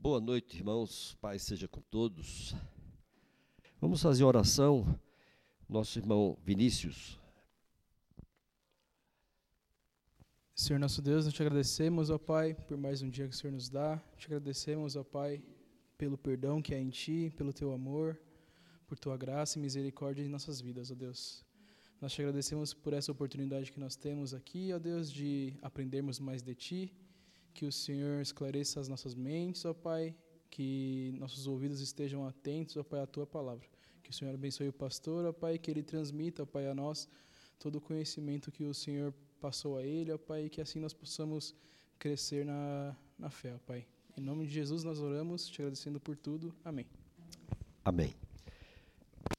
Boa noite, irmãos. Pai seja com todos. Vamos fazer oração. Nosso irmão Vinícius. Senhor nosso Deus, nós te agradecemos, ó Pai, por mais um dia que o Senhor nos dá. Te agradecemos, ó Pai, pelo perdão que há em Ti, pelo Teu amor, por Tua graça e misericórdia em nossas vidas, ó Deus. Nós te agradecemos por essa oportunidade que nós temos aqui, ó Deus, de aprendermos mais de Ti que o Senhor esclareça as nossas mentes, ó Pai, que nossos ouvidos estejam atentos, ó Pai, à Tua palavra. Que o Senhor abençoe o pastor, ó Pai, que ele transmita, ó Pai, a nós todo o conhecimento que o Senhor passou a ele, ó Pai, e que assim nós possamos crescer na, na fé, ó Pai. Em nome de Jesus nós oramos, te agradecendo por tudo. Amém. Amém.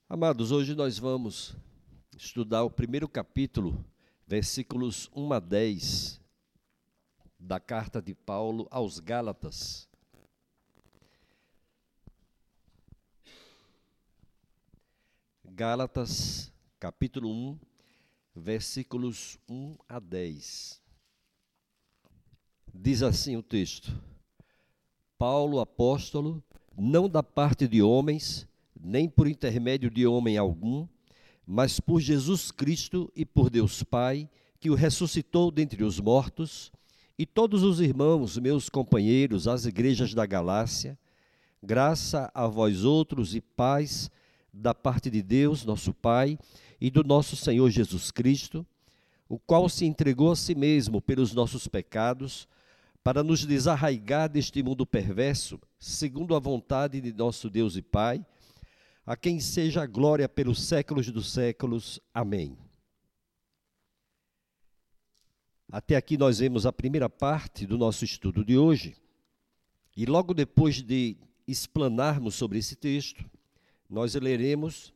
Amados, hoje nós vamos estudar o primeiro capítulo, versículos 1 a 10 da carta de Paulo aos Gálatas. Gálatas, capítulo 1, versículos 1 a 10. Diz assim o texto: Paulo, apóstolo, não da parte de homens, nem por intermédio de homem algum, mas por Jesus Cristo e por Deus Pai, que o ressuscitou dentre os mortos e todos os irmãos, meus companheiros, as igrejas da Galácia, graça a vós outros e paz da parte de Deus, nosso Pai, e do nosso Senhor Jesus Cristo, o qual se entregou a si mesmo pelos nossos pecados, para nos desarraigar deste mundo perverso, segundo a vontade de nosso Deus e Pai, a quem seja a glória pelos séculos dos séculos. Amém. Até aqui nós vemos a primeira parte do nosso estudo de hoje. E logo depois de explanarmos sobre esse texto, nós leremos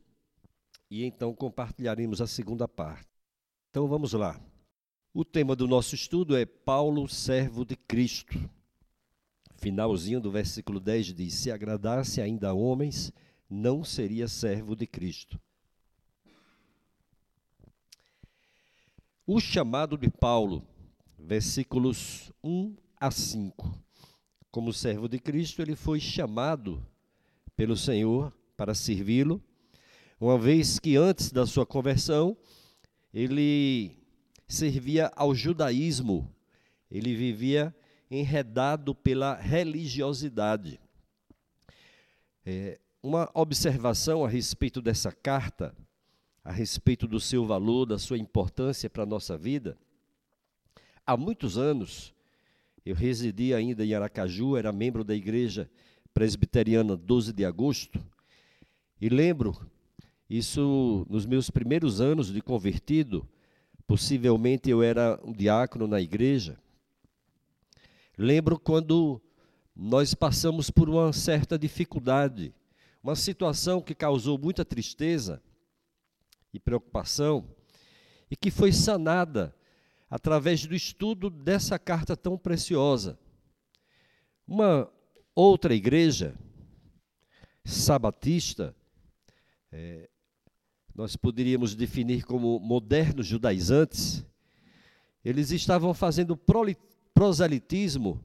e então compartilharemos a segunda parte. Então vamos lá. O tema do nosso estudo é Paulo, servo de Cristo. Finalzinho do versículo 10 diz: Se agradasse ainda a homens, não seria servo de Cristo. O chamado de Paulo, versículos 1 a 5. Como servo de Cristo, ele foi chamado pelo Senhor para servi-lo, uma vez que antes da sua conversão, ele servia ao judaísmo, ele vivia enredado pela religiosidade. É, uma observação a respeito dessa carta a respeito do seu valor, da sua importância para a nossa vida. Há muitos anos, eu residi ainda em Aracaju, era membro da igreja presbiteriana 12 de agosto, e lembro, isso nos meus primeiros anos de convertido, possivelmente eu era um diácono na igreja. Lembro quando nós passamos por uma certa dificuldade, uma situação que causou muita tristeza e preocupação, e que foi sanada através do estudo dessa carta tão preciosa. Uma outra igreja, sabatista, é, nós poderíamos definir como modernos judaizantes, eles estavam fazendo proselitismo,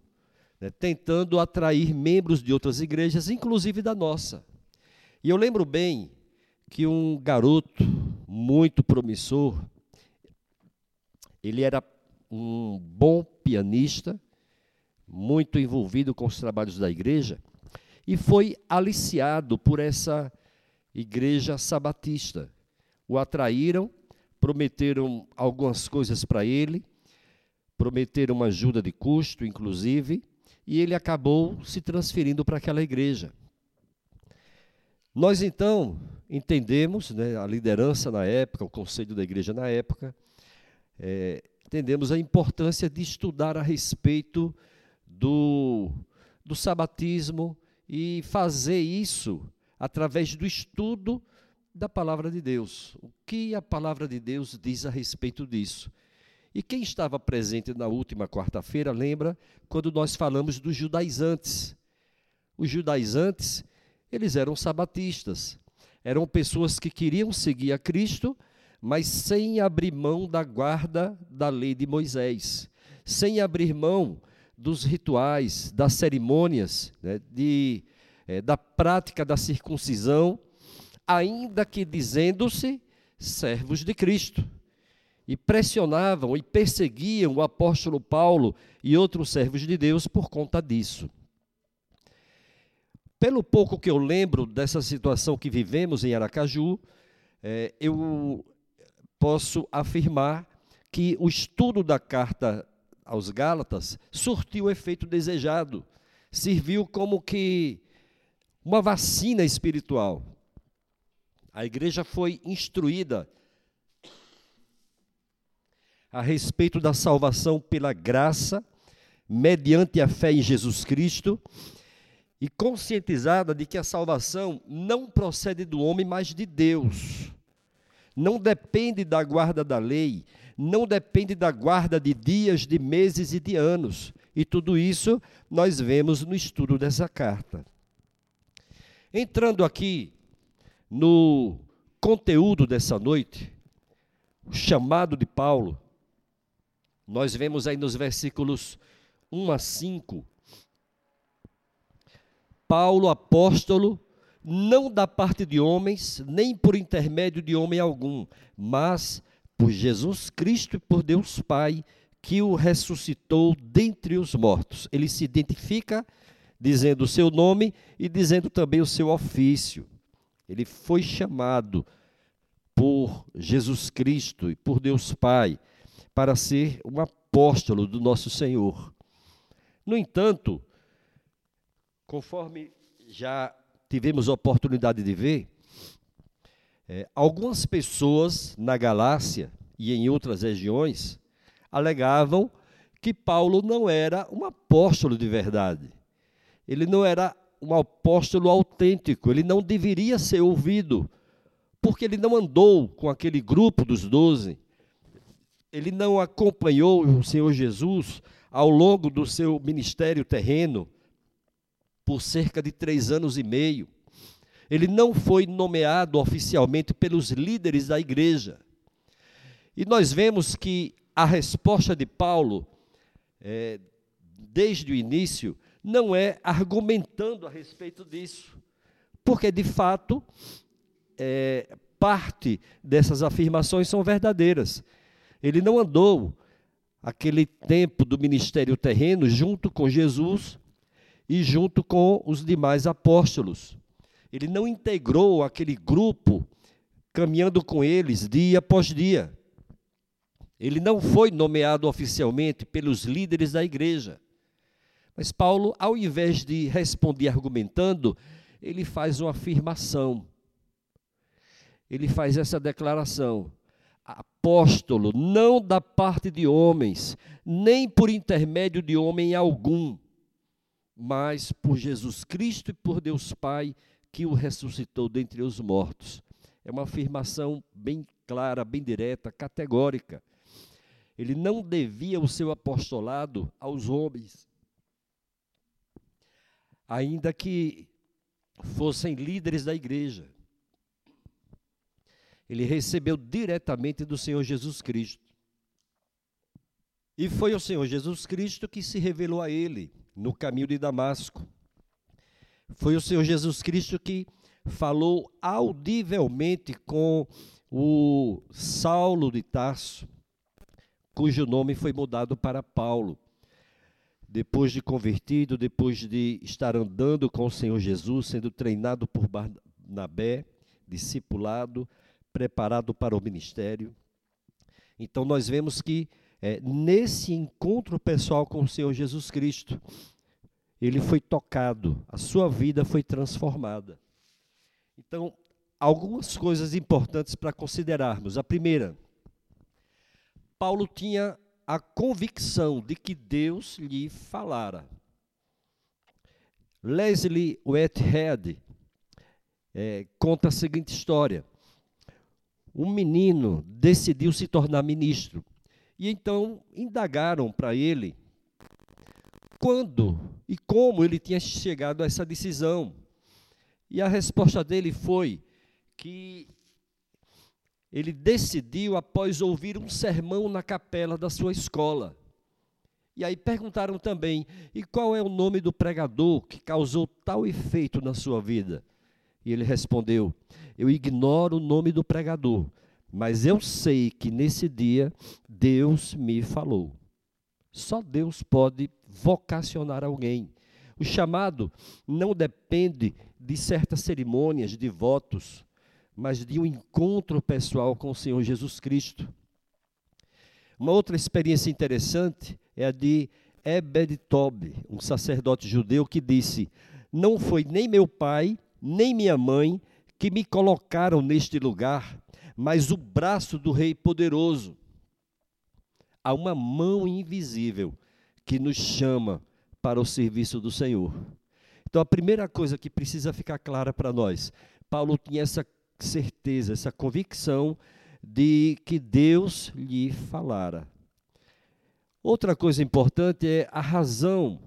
né, tentando atrair membros de outras igrejas, inclusive da nossa. E eu lembro bem que um garoto muito promissor, ele era um bom pianista, muito envolvido com os trabalhos da igreja, e foi aliciado por essa igreja sabatista. O atraíram, prometeram algumas coisas para ele, prometeram uma ajuda de custo, inclusive, e ele acabou se transferindo para aquela igreja. Nós então entendemos, né, a liderança na época, o conselho da igreja na época, é, entendemos a importância de estudar a respeito do, do sabatismo e fazer isso através do estudo da palavra de Deus. O que a palavra de Deus diz a respeito disso? E quem estava presente na última quarta-feira lembra quando nós falamos dos judaizantes. Os judaizantes, eles eram sabatistas eram pessoas que queriam seguir a Cristo, mas sem abrir mão da guarda da lei de Moisés, sem abrir mão dos rituais, das cerimônias, né, de, é, da prática da circuncisão, ainda que dizendo-se servos de Cristo. E pressionavam e perseguiam o apóstolo Paulo e outros servos de Deus por conta disso. Pelo pouco que eu lembro dessa situação que vivemos em Aracaju, é, eu posso afirmar que o estudo da carta aos Gálatas surtiu o efeito desejado, serviu como que uma vacina espiritual. A igreja foi instruída a respeito da salvação pela graça, mediante a fé em Jesus Cristo, e conscientizada de que a salvação não procede do homem, mas de Deus. Não depende da guarda da lei, não depende da guarda de dias, de meses e de anos. E tudo isso nós vemos no estudo dessa carta. Entrando aqui no conteúdo dessa noite, o chamado de Paulo, nós vemos aí nos versículos 1 a 5, Paulo, apóstolo, não da parte de homens, nem por intermédio de homem algum, mas por Jesus Cristo e por Deus Pai, que o ressuscitou dentre os mortos. Ele se identifica dizendo o seu nome e dizendo também o seu ofício. Ele foi chamado por Jesus Cristo e por Deus Pai para ser um apóstolo do nosso Senhor. No entanto, conforme já tivemos oportunidade de ver, é, algumas pessoas na Galácia e em outras regiões alegavam que Paulo não era um apóstolo de verdade. Ele não era um apóstolo autêntico, ele não deveria ser ouvido, porque ele não andou com aquele grupo dos doze, ele não acompanhou o Senhor Jesus ao longo do seu ministério terreno por cerca de três anos e meio. Ele não foi nomeado oficialmente pelos líderes da igreja. E nós vemos que a resposta de Paulo, é, desde o início, não é argumentando a respeito disso, porque de fato é, parte dessas afirmações são verdadeiras. Ele não andou aquele tempo do ministério terreno junto com Jesus e junto com os demais apóstolos. Ele não integrou aquele grupo caminhando com eles dia após dia. Ele não foi nomeado oficialmente pelos líderes da igreja. Mas Paulo, ao invés de responder argumentando, ele faz uma afirmação. Ele faz essa declaração: apóstolo, não da parte de homens, nem por intermédio de homem algum, mas por Jesus Cristo e por Deus Pai, que o ressuscitou dentre os mortos. É uma afirmação bem clara, bem direta, categórica. Ele não devia o seu apostolado aos homens, ainda que fossem líderes da igreja. Ele recebeu diretamente do Senhor Jesus Cristo. E foi o Senhor Jesus Cristo que se revelou a ele no caminho de Damasco. Foi o Senhor Jesus Cristo que falou audivelmente com o Saulo de Tarso, cujo nome foi mudado para Paulo. Depois de convertido, depois de estar andando com o Senhor Jesus, sendo treinado por Barnabé, discipulado, preparado para o ministério. Então nós vemos que é, nesse encontro pessoal com o Senhor Jesus Cristo, ele foi tocado, a sua vida foi transformada. Então, algumas coisas importantes para considerarmos. A primeira, Paulo tinha a convicção de que Deus lhe falara. Leslie Whitehead é, conta a seguinte história. Um menino decidiu se tornar ministro e então indagaram para ele quando e como ele tinha chegado a essa decisão. E a resposta dele foi que ele decidiu após ouvir um sermão na capela da sua escola. E aí perguntaram também: e qual é o nome do pregador que causou tal efeito na sua vida? E ele respondeu: Eu ignoro o nome do pregador, mas eu sei que nesse dia Deus me falou. Só Deus pode vocacionar alguém. O chamado não depende de certas cerimônias, de votos, mas de um encontro pessoal com o Senhor Jesus Cristo. Uma outra experiência interessante é a de Ebed Tob, um sacerdote judeu que disse: Não foi nem meu pai, nem minha mãe que me colocaram neste lugar, mas o braço do Rei poderoso. Há uma mão invisível que nos chama para o serviço do Senhor. Então, a primeira coisa que precisa ficar clara para nós: Paulo tinha essa certeza, essa convicção de que Deus lhe falara. Outra coisa importante é a razão,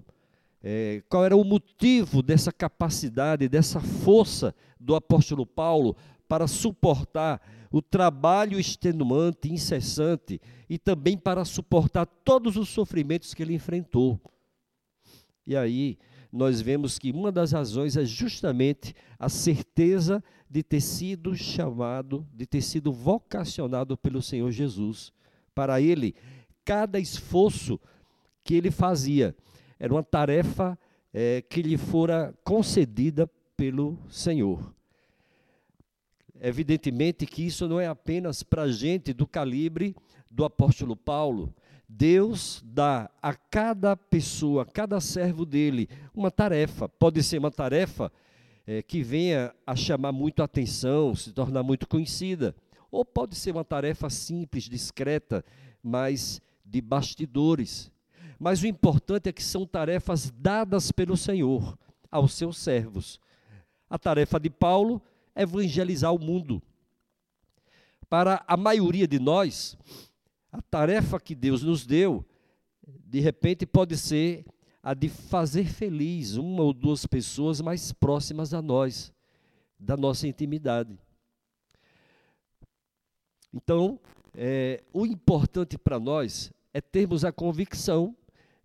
é, qual era o motivo dessa capacidade, dessa força do apóstolo Paulo para suportar o trabalho extenuante, incessante e também para suportar todos os sofrimentos que ele enfrentou. E aí nós vemos que uma das razões é justamente a certeza de ter sido chamado, de ter sido vocacionado pelo Senhor Jesus. Para ele, cada esforço que ele fazia era uma tarefa é, que lhe fora concedida pelo Senhor. Evidentemente que isso não é apenas para gente do calibre do apóstolo Paulo. Deus dá a cada pessoa, a cada servo dele, uma tarefa. Pode ser uma tarefa é, que venha a chamar muito atenção, se tornar muito conhecida. Ou pode ser uma tarefa simples, discreta, mas de bastidores. Mas o importante é que são tarefas dadas pelo Senhor aos seus servos. A tarefa de Paulo evangelizar o mundo. Para a maioria de nós, a tarefa que Deus nos deu, de repente, pode ser a de fazer feliz uma ou duas pessoas mais próximas a nós, da nossa intimidade. Então, é, o importante para nós é termos a convicção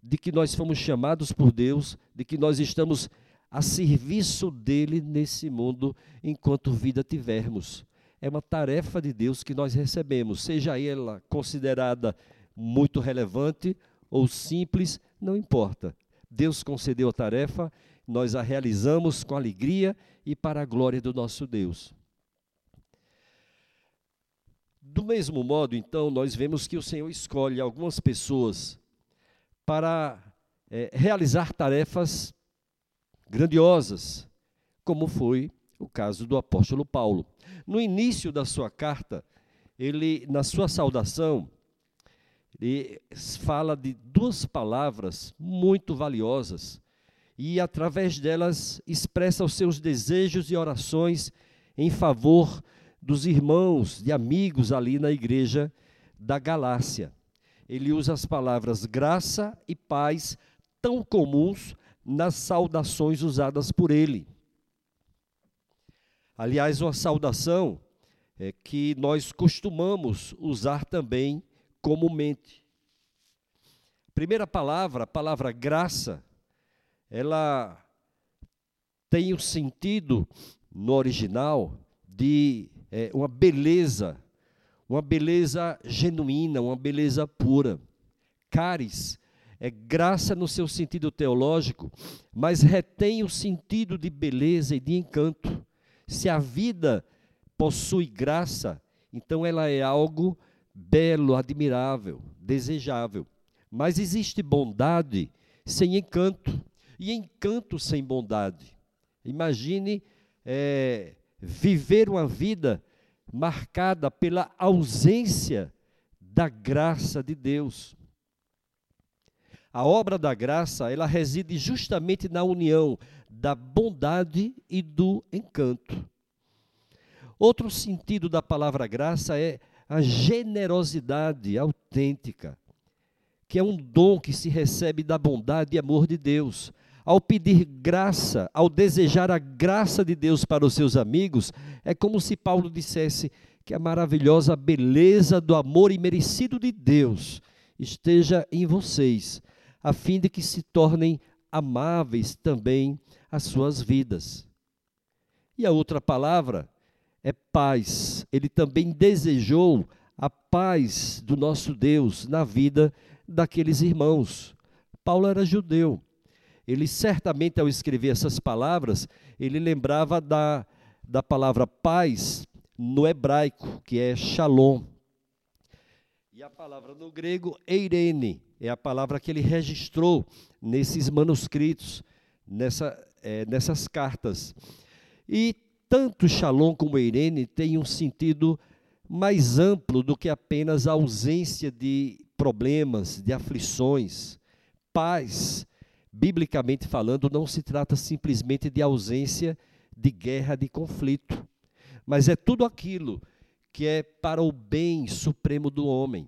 de que nós fomos chamados por Deus, de que nós estamos a serviço dele nesse mundo enquanto vida tivermos. É uma tarefa de Deus que nós recebemos, seja ela considerada muito relevante ou simples, não importa. Deus concedeu a tarefa, nós a realizamos com alegria e para a glória do nosso Deus. Do mesmo modo, então, nós vemos que o Senhor escolhe algumas pessoas para é, realizar tarefas grandiosas, como foi o caso do apóstolo Paulo. No início da sua carta, ele, na sua saudação, ele fala de duas palavras muito valiosas e, através delas, expressa os seus desejos e orações em favor dos irmãos e amigos ali na igreja da Galácia. Ele usa as palavras graça e paz tão comuns nas saudações usadas por ele. Aliás, uma saudação é, que nós costumamos usar também comumente. Primeira palavra, a palavra graça, ela tem o sentido no original de é, uma beleza, uma beleza genuína, uma beleza pura. Caris é graça no seu sentido teológico, mas retém o sentido de beleza e de encanto. Se a vida possui graça, então ela é algo belo, admirável, desejável. Mas existe bondade sem encanto, e encanto sem bondade. Imagine é, viver uma vida marcada pela ausência da graça de Deus. A obra da graça, ela reside justamente na união da bondade e do encanto. Outro sentido da palavra graça é a generosidade autêntica, que é um dom que se recebe da bondade e amor de Deus. Ao pedir graça, ao desejar a graça de Deus para os seus amigos, é como se Paulo dissesse que a maravilhosa beleza do amor imerecido de Deus esteja em vocês a fim de que se tornem amáveis também as suas vidas. E a outra palavra é paz. Ele também desejou a paz do nosso Deus na vida daqueles irmãos. Paulo era judeu. Ele certamente, ao escrever essas palavras, ele lembrava da, da palavra paz no hebraico, que é shalom. E a palavra no grego, eirene, é a palavra que ele registrou nesses manuscritos, nessa, é, nessas cartas. E tanto shalom como eirene têm um sentido mais amplo do que apenas a ausência de problemas, de aflições. Paz, biblicamente falando, não se trata simplesmente de ausência de guerra, de conflito, mas é tudo aquilo que é para o bem supremo do homem.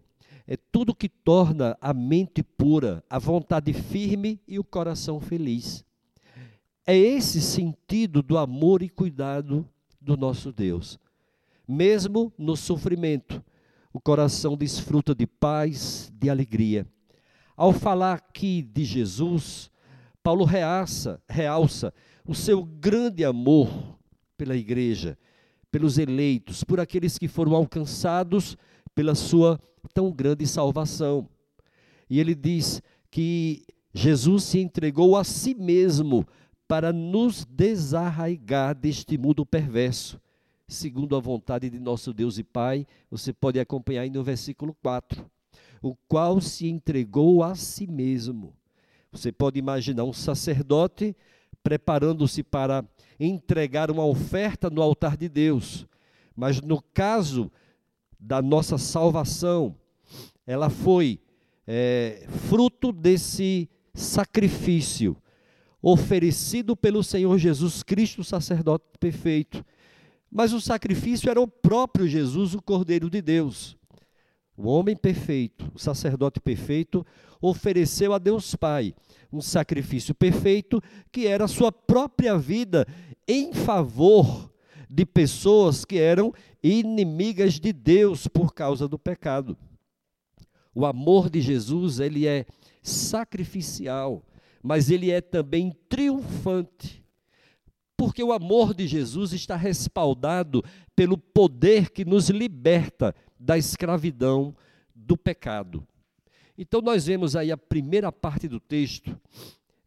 É tudo que torna a mente pura, a vontade firme e o coração feliz. É esse sentido do amor e cuidado do nosso Deus. Mesmo no sofrimento, o coração desfruta de paz, de alegria. Ao falar aqui de Jesus, Paulo realça, realça o seu grande amor pela igreja, pelos eleitos, por aqueles que foram alcançados pela sua tão grande salvação. E ele diz que Jesus se entregou a si mesmo para nos desarraigar deste mundo perverso, segundo a vontade de nosso Deus e Pai. Você pode acompanhar aí no versículo 4. O qual se entregou a si mesmo. Você pode imaginar um sacerdote preparando-se para entregar uma oferta no altar de Deus. Mas no caso da nossa salvação, ela foi é, fruto desse sacrifício oferecido pelo Senhor Jesus Cristo, sacerdote perfeito. Mas o sacrifício era o próprio Jesus, o Cordeiro de Deus. O homem perfeito, o sacerdote perfeito, ofereceu a Deus Pai um sacrifício perfeito, que era a sua própria vida em favor de pessoas que eram inimigas de Deus por causa do pecado. O amor de Jesus, ele é sacrificial mas ele é também triunfante. Porque o amor de Jesus está respaldado pelo poder que nos liberta da escravidão do pecado. Então, nós vemos aí a primeira parte do texto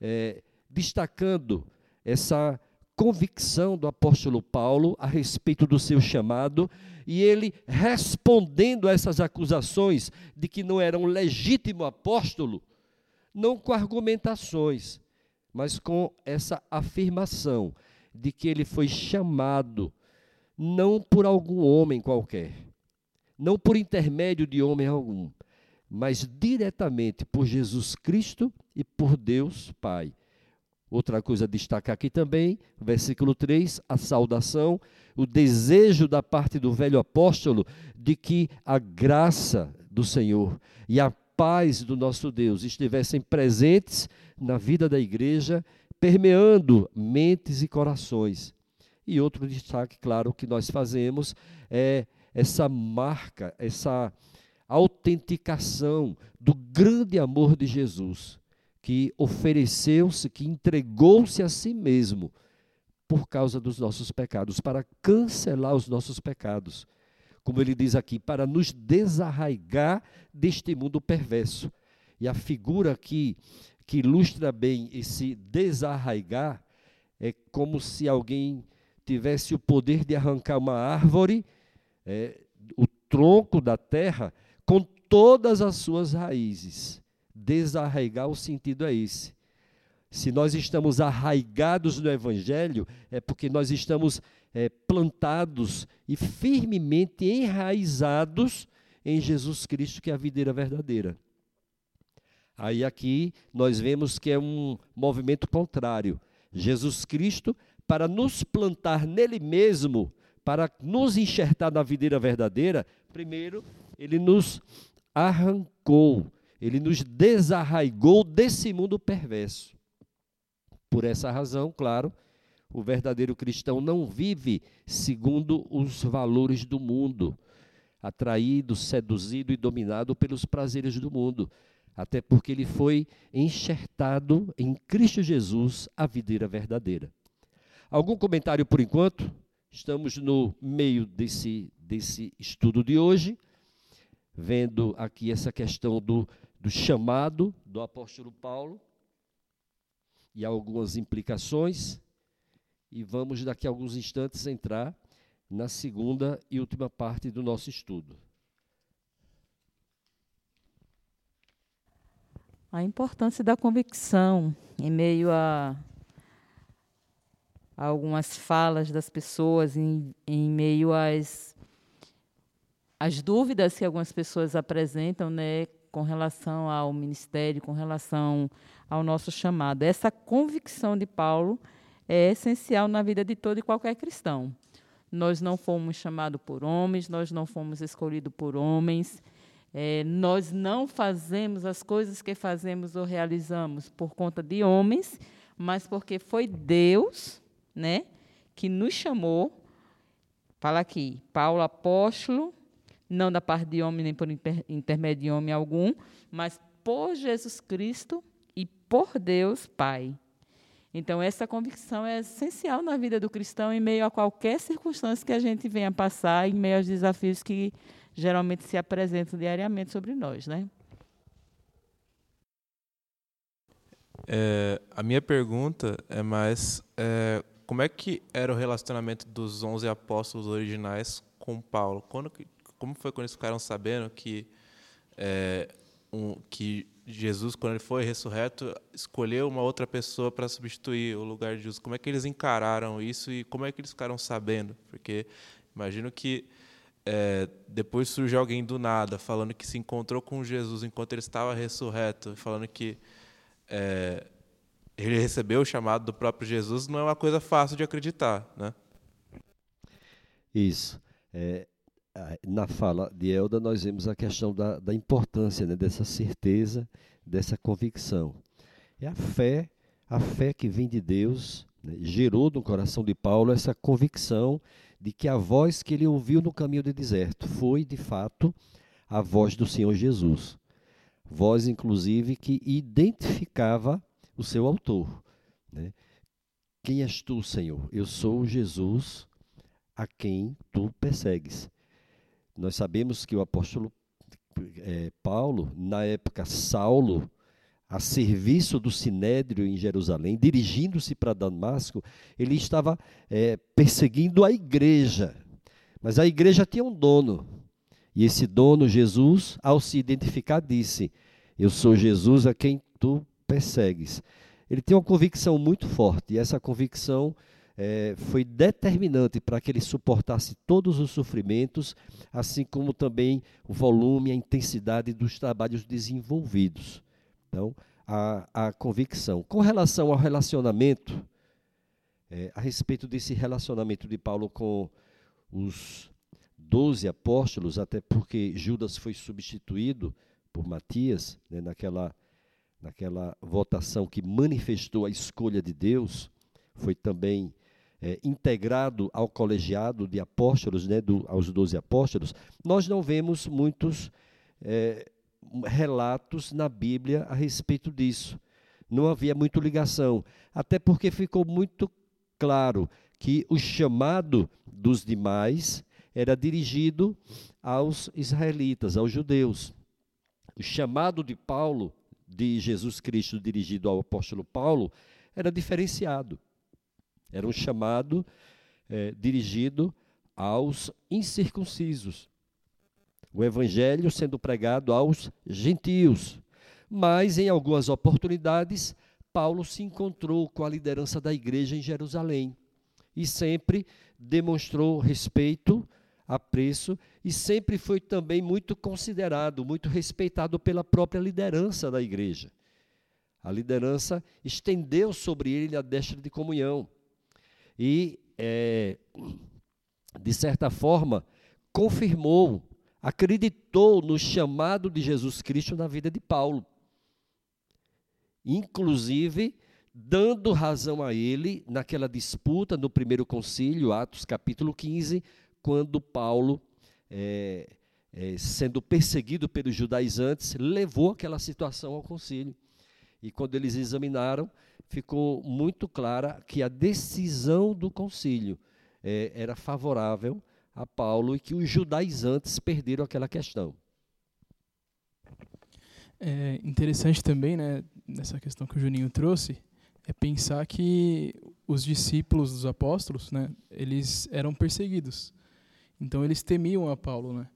é, destacando essa convicção do apóstolo Paulo a respeito do seu chamado e ele respondendo a essas acusações de que não era um legítimo apóstolo, não com argumentações, mas com essa afirmação de que ele foi chamado não por algum homem qualquer, não por intermédio de homem algum, mas diretamente por Jesus Cristo e por Deus Pai. Outra coisa a destacar aqui também, versículo 3, a saudação, o desejo da parte do velho apóstolo de que a graça do Senhor e a paz do nosso Deus estivessem presentes na vida da igreja, permeando mentes e corações. E outro destaque, claro, que nós fazemos é essa marca, essa autenticação do grande amor de Jesus, que ofereceu-se, que entregou-se a si mesmo por causa dos nossos pecados, para cancelar os nossos pecados como ele diz aqui, para nos desarraigar deste mundo perverso. E a figura aqui que ilustra bem esse desarraigar é como se alguém tivesse o poder de arrancar uma árvore, é, o tronco da terra, com todas as suas raízes. Desarraigar, o sentido é esse. Se nós estamos arraigados no Evangelho, é porque nós estamos é, plantados e firmemente enraizados em Jesus Cristo, que é a videira verdadeira. Aí aqui nós vemos que é um movimento contrário. Jesus Cristo, para nos plantar nele mesmo, para nos enxertar na videira verdadeira, primeiro, ele nos arrancou, ele nos desarraigou desse mundo perverso. Por essa razão, claro, o verdadeiro cristão não vive segundo os valores do mundo, atraído, seduzido e dominado pelos prazeres do mundo. até porque ele foi enxertado em Cristo Jesus, a videira verdadeira. Algum comentário por enquanto? Estamos no meio desse, desse estudo de hoje, vendo aqui essa questão do, do chamado do apóstolo Paulo e algumas implicações. E vamos, daqui a alguns instantes, entrar na segunda e última parte do nosso estudo. A importância da convicção em meio a, algumas falas das pessoas, em, em meio às, às dúvidas que algumas pessoas apresentam né, com relação ao ministério, com relação ao nosso chamado. Essa convicção de Paulo é essencial na vida de todo e qualquer cristão. Nós não fomos chamados por homens, nós não fomos escolhidos por homens, é, nós não fazemos as coisas que fazemos ou realizamos por conta de homens, mas porque foi Deus né, que nos chamou. Fala aqui, Paulo apóstolo, não da parte de homem nem por inter, intermédio de homem algum, mas por Jesus Cristo e por Deus Pai. Então, essa convicção é essencial na vida do cristão em meio a qualquer circunstância que a gente venha passar, em meio aos desafios que geralmente se apresentam diariamente sobre nós, né? É, a minha pergunta é mais é, como é que era o relacionamento dos 11 apóstolos originais com Paulo? Quando, como foi quando eles ficaram sabendo que é, um, que Jesus, quando ele foi ressurreto, escolheu uma outra pessoa para substituir o lugar de Jesus? Como é que eles encararam isso e como é que eles ficaram sabendo? Porque imagino que é, depois surge alguém do nada falando que se encontrou com Jesus enquanto ele estava ressurreto, falando que é, ele recebeu o chamado do próprio Jesus, não é uma coisa fácil de acreditar, né? Isso. É, na fala de Elda, nós vemos a questão da, da importância né, dessa certeza, dessa convicção. É a fé, a fé que vem de Deus, né, gerou no coração de Paulo essa convicção de que a voz que ele ouviu no caminho do deserto foi, de fato, a voz do Senhor Jesus. Voz, inclusive, que identificava o seu autor. Né? Quem és tu, Senhor? Eu sou Jesus a quem tu persegues. Nós sabemos que o apóstolo é, Paulo, na época Saulo, a serviço do Sinédrio em Jerusalém, dirigindo-se para Damasco, ele estava é, perseguindo a igreja. Mas a igreja tinha um dono. E esse dono, Jesus, ao se identificar, disse: Eu sou Jesus a quem tu persegues. Ele tinha uma convicção muito forte, e essa convicção é, foi determinante para que ele suportasse todos os sofrimentos, assim como também o volume, a intensidade dos trabalhos desenvolvidos. Então, a, a convicção. Com relação ao relacionamento, é, a respeito desse relacionamento de Paulo com os doze apóstolos, até porque Judas foi substituído por Matias, né, naquela, naquela votação que manifestou a escolha de Deus, foi também é, integrado ao colegiado de apóstolos, né, do, aos doze apóstolos, nós não vemos muitos é, relatos na Bíblia a respeito disso. Não havia muito ligação, até porque ficou muito claro que o chamado dos demais era dirigido aos israelitas, aos judeus. O chamado de Paulo, de Jesus Cristo dirigido ao apóstolo Paulo, era diferenciado. Era um chamado é, dirigido aos incircuncisos o evangelho sendo pregado aos gentios. Mas, em algumas oportunidades, Paulo se encontrou com a liderança da igreja em Jerusalém e sempre demonstrou respeito, apreço e sempre foi também muito considerado, muito respeitado pela própria liderança da igreja. A liderança estendeu sobre ele a destra de comunhão e, é, de certa forma, confirmou acreditou no chamado de Jesus Cristo na vida de Paulo. Inclusive, dando razão a ele naquela disputa no primeiro concílio, Atos capítulo 15, quando Paulo é, é, sendo perseguido pelos judaizantes, levou aquela situação ao concílio. E quando eles examinaram, ficou muito clara que a decisão do concílio é, era favorável a Paulo e que os judaizantes perderam aquela questão. É interessante também, né, nessa questão que o Juninho trouxe, é pensar que os discípulos dos apóstolos, né, eles eram perseguidos. Então eles temiam a Paulo, né?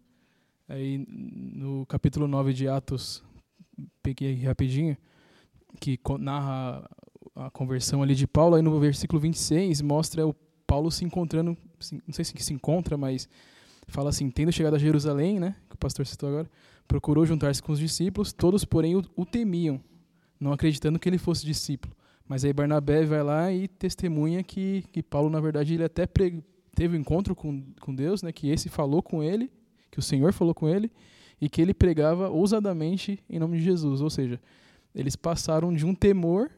Aí no capítulo 9 de Atos, peguei rapidinho, que narra a conversão ali de Paulo, aí no versículo 26 mostra o Paulo se encontrando, não sei se se encontra, mas fala assim, tendo chegado a Jerusalém, né, que o pastor citou agora, procurou juntar-se com os discípulos, todos, porém, o, o temiam, não acreditando que ele fosse discípulo. Mas aí Barnabé vai lá e testemunha que, que Paulo, na verdade, ele até pre, teve um encontro com, com Deus, né, que esse falou com ele, que o Senhor falou com ele, e que ele pregava ousadamente em nome de Jesus. Ou seja, eles passaram de um temor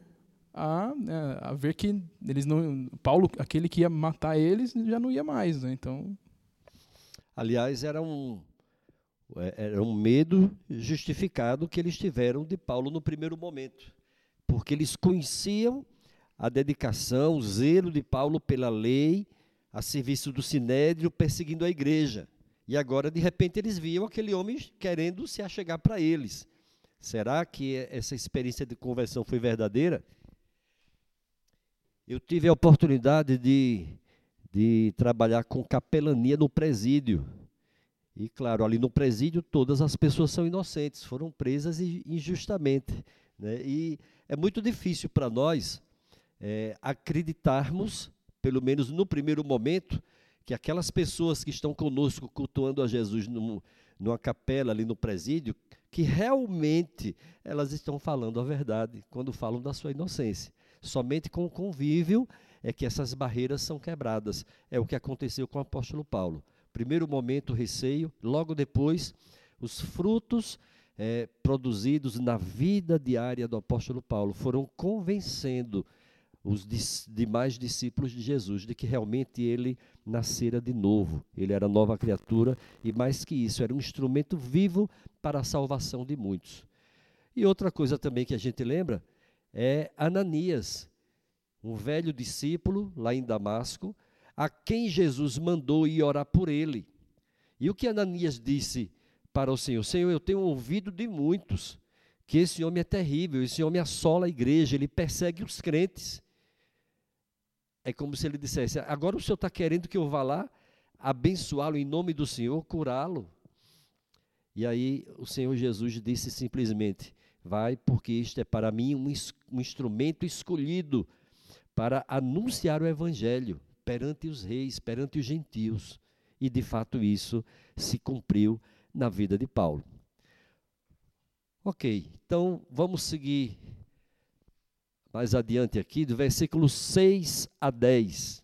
a, né, a ver que eles não Paulo aquele que ia matar eles já não ia mais né? então aliás era um é, era um medo justificado que eles tiveram de Paulo no primeiro momento porque eles conheciam a dedicação o zelo de Paulo pela lei a serviço do sinédrio perseguindo a igreja e agora de repente eles viam aquele homem querendo se achegar para eles Será que essa experiência de conversão foi verdadeira? Eu tive a oportunidade de, de trabalhar com capelania no presídio. E, claro, ali no presídio todas as pessoas são inocentes, foram presas injustamente. Né? E é muito difícil para nós é, acreditarmos, pelo menos no primeiro momento, que aquelas pessoas que estão conosco cultuando a Jesus num, numa capela ali no presídio, que realmente elas estão falando a verdade quando falam da sua inocência. Somente com o convívio é que essas barreiras são quebradas. É o que aconteceu com o apóstolo Paulo. Primeiro momento, receio, logo depois, os frutos é, produzidos na vida diária do apóstolo Paulo foram convencendo os demais discípulos de Jesus de que realmente ele nascera de novo, ele era nova criatura e mais que isso, era um instrumento vivo para a salvação de muitos. E outra coisa também que a gente lembra é Ananias, um velho discípulo lá em Damasco, a quem Jesus mandou ir orar por ele. E o que Ananias disse para o Senhor? Senhor, eu tenho ouvido de muitos que esse homem é terrível, esse homem assola a igreja, ele persegue os crentes. É como se ele dissesse: agora o senhor está querendo que eu vá lá abençoá-lo em nome do Senhor, curá-lo. E aí o Senhor Jesus disse simplesmente: Vai, porque isto é para mim um, um instrumento escolhido para anunciar o Evangelho perante os reis, perante os gentios. E de fato isso se cumpriu na vida de Paulo. Ok, então vamos seguir mais adiante aqui, do versículo 6 a 10.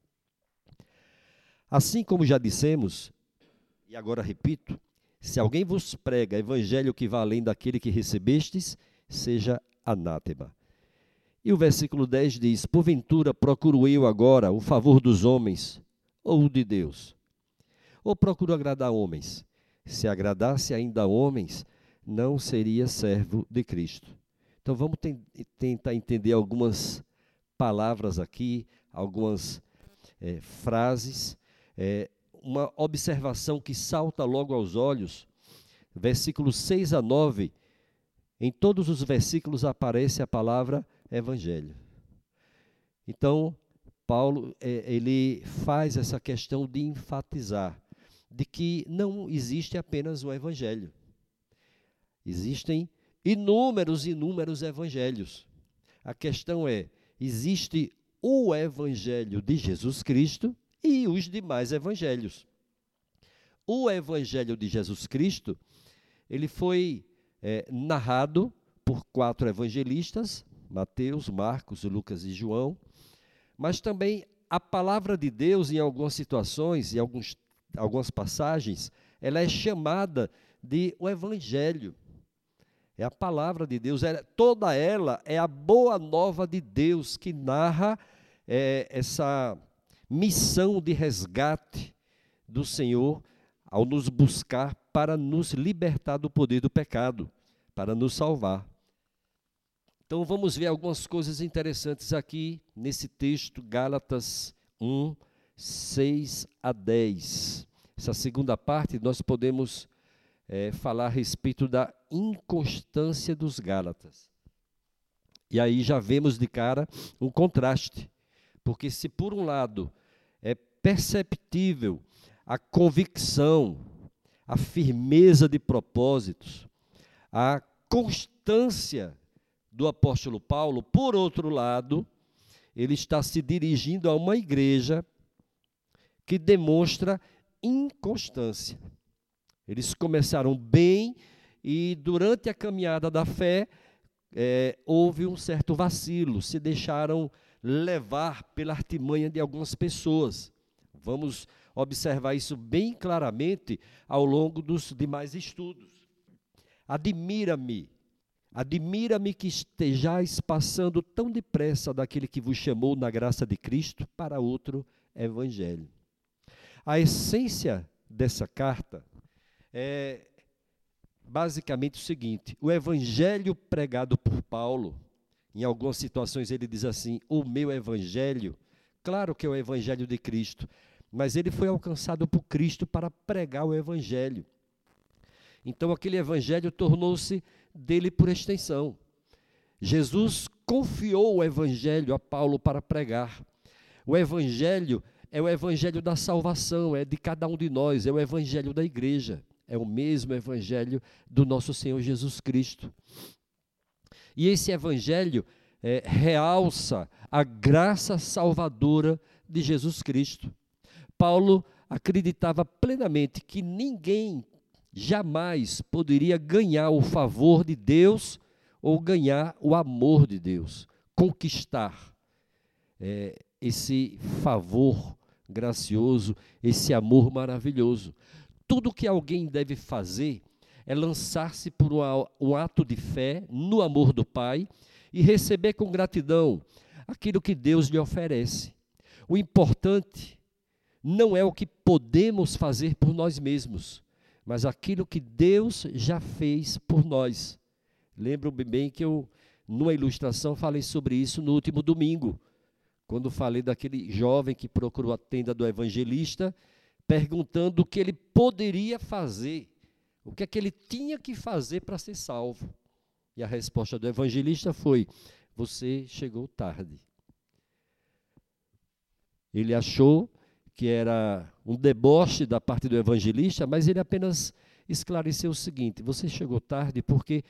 Assim como já dissemos, e agora repito, se alguém vos prega evangelho que vá além daquele que recebestes, seja anátema. E o versículo 10 diz: Porventura procuro eu agora o favor dos homens ou de Deus? ou procuro agradar homens? Se agradasse ainda homens, não seria servo de Cristo. Então vamos tentar entender algumas palavras aqui, algumas é, frases, é, uma observação que salta logo aos olhos. Versículos 6 a 9, em todos os versículos aparece a palavra evangelho. Então, Paulo, é, ele faz essa questão de enfatizar de que não existe apenas um evangelho. Existem inúmeros, inúmeros evangelhos. A questão é: existe o evangelho de Jesus Cristo e os demais evangelhos. O Evangelho de Jesus Cristo, ele foi é, narrado por quatro evangelistas, Mateus, Marcos, Lucas e João, mas também a palavra de Deus, em algumas situações, em alguns, algumas passagens, ela é chamada de o Evangelho. É a palavra de Deus, é, toda ela é a boa nova de Deus que narra é, essa missão de resgate do Senhor ao nos buscar para nos libertar do poder do pecado, para nos salvar. Então vamos ver algumas coisas interessantes aqui nesse texto, Gálatas 1, 6 a 10. Essa segunda parte nós podemos é, falar a respeito da inconstância dos Gálatas. E aí já vemos de cara um contraste, porque se por um lado perceptível a convicção, a firmeza de propósitos, a constância do apóstolo Paulo, por outro lado, ele está se dirigindo a uma igreja que demonstra inconstância. Eles começaram bem e, durante a caminhada da fé, é, houve um certo vacilo, se deixaram levar pela artimanha de algumas pessoas. Vamos observar isso bem claramente ao longo dos demais estudos. Admira-me, admira-me que estejais passando tão depressa daquele que vos chamou na graça de Cristo para outro evangelho. A essência dessa carta é basicamente o seguinte: o evangelho pregado por Paulo, em algumas situações ele diz assim: o meu evangelho, claro que é o evangelho de Cristo, mas ele foi alcançado por Cristo para pregar o evangelho. Então aquele evangelho tornou-se dele por extensão. Jesus confiou o evangelho a Paulo para pregar. O evangelho é o evangelho da salvação, é de cada um de nós, é o evangelho da igreja é o mesmo evangelho do nosso Senhor Jesus Cristo. E esse evangelho é, realça a graça salvadora de Jesus Cristo. Paulo acreditava plenamente que ninguém jamais poderia ganhar o favor de Deus ou ganhar o amor de Deus, conquistar é, esse favor gracioso, esse amor maravilhoso tudo que alguém deve fazer é lançar-se por um ato de fé no amor do Pai e receber com gratidão aquilo que Deus lhe oferece. O importante não é o que podemos fazer por nós mesmos, mas aquilo que Deus já fez por nós. Lembro bem que eu, numa ilustração, falei sobre isso no último domingo, quando falei daquele jovem que procurou a tenda do evangelista perguntando o que ele poderia fazer, o que é que ele tinha que fazer para ser salvo. E a resposta do evangelista foi: Você chegou tarde. Ele achou que era um deboche da parte do evangelista, mas ele apenas esclareceu o seguinte: Você chegou tarde porque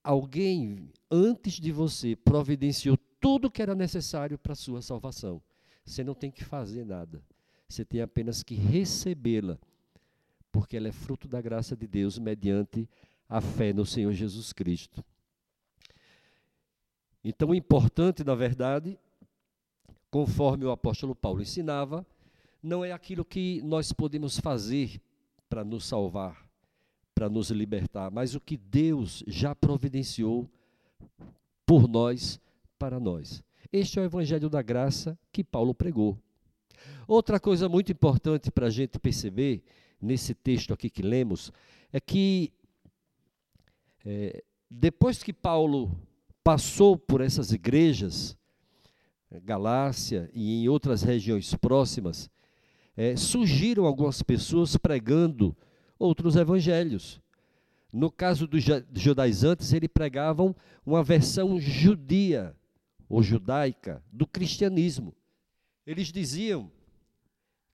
alguém antes de você providenciou tudo que era necessário para a sua salvação. Você não tem que fazer nada. Você tem apenas que recebê-la, porque ela é fruto da graça de Deus mediante a fé no Senhor Jesus Cristo. Então, o importante, na verdade, conforme o apóstolo Paulo ensinava, não é aquilo que nós podemos fazer para nos salvar, para nos libertar, mas o que Deus já providenciou por nós, para nós. Este é o evangelho da graça que Paulo pregou. Outra coisa muito importante para a gente perceber nesse texto aqui que lemos é que é, depois que Paulo passou por essas igrejas, Galácia e em outras regiões próximas, é, surgiram algumas pessoas pregando outros evangelhos. No caso dos judaizantes, eles pregavam uma versão judia ou judaica do cristianismo. Eles diziam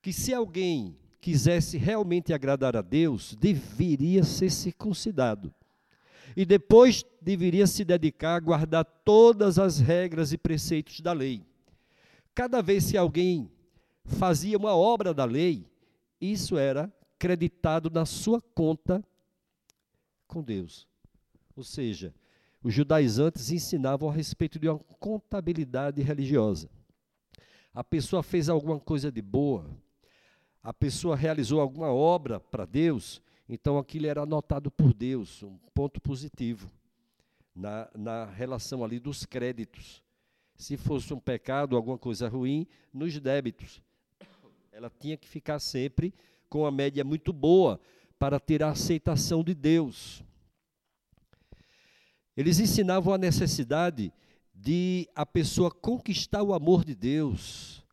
que se alguém quisesse realmente agradar a Deus, deveria ser circuncidado. E depois deveria se dedicar a guardar todas as regras e preceitos da lei. Cada vez que alguém fazia uma obra da lei, isso era creditado na sua conta com Deus. Ou seja, os judaizantes ensinavam a respeito de uma contabilidade religiosa. A pessoa fez alguma coisa de boa, a pessoa realizou alguma obra para Deus, então aquilo era anotado por Deus, um ponto positivo na, na relação ali dos créditos. Se fosse um pecado, alguma coisa ruim, nos débitos. Ela tinha que ficar sempre com a média muito boa para ter a aceitação de Deus. Eles ensinavam a necessidade de a pessoa conquistar o amor de Deus,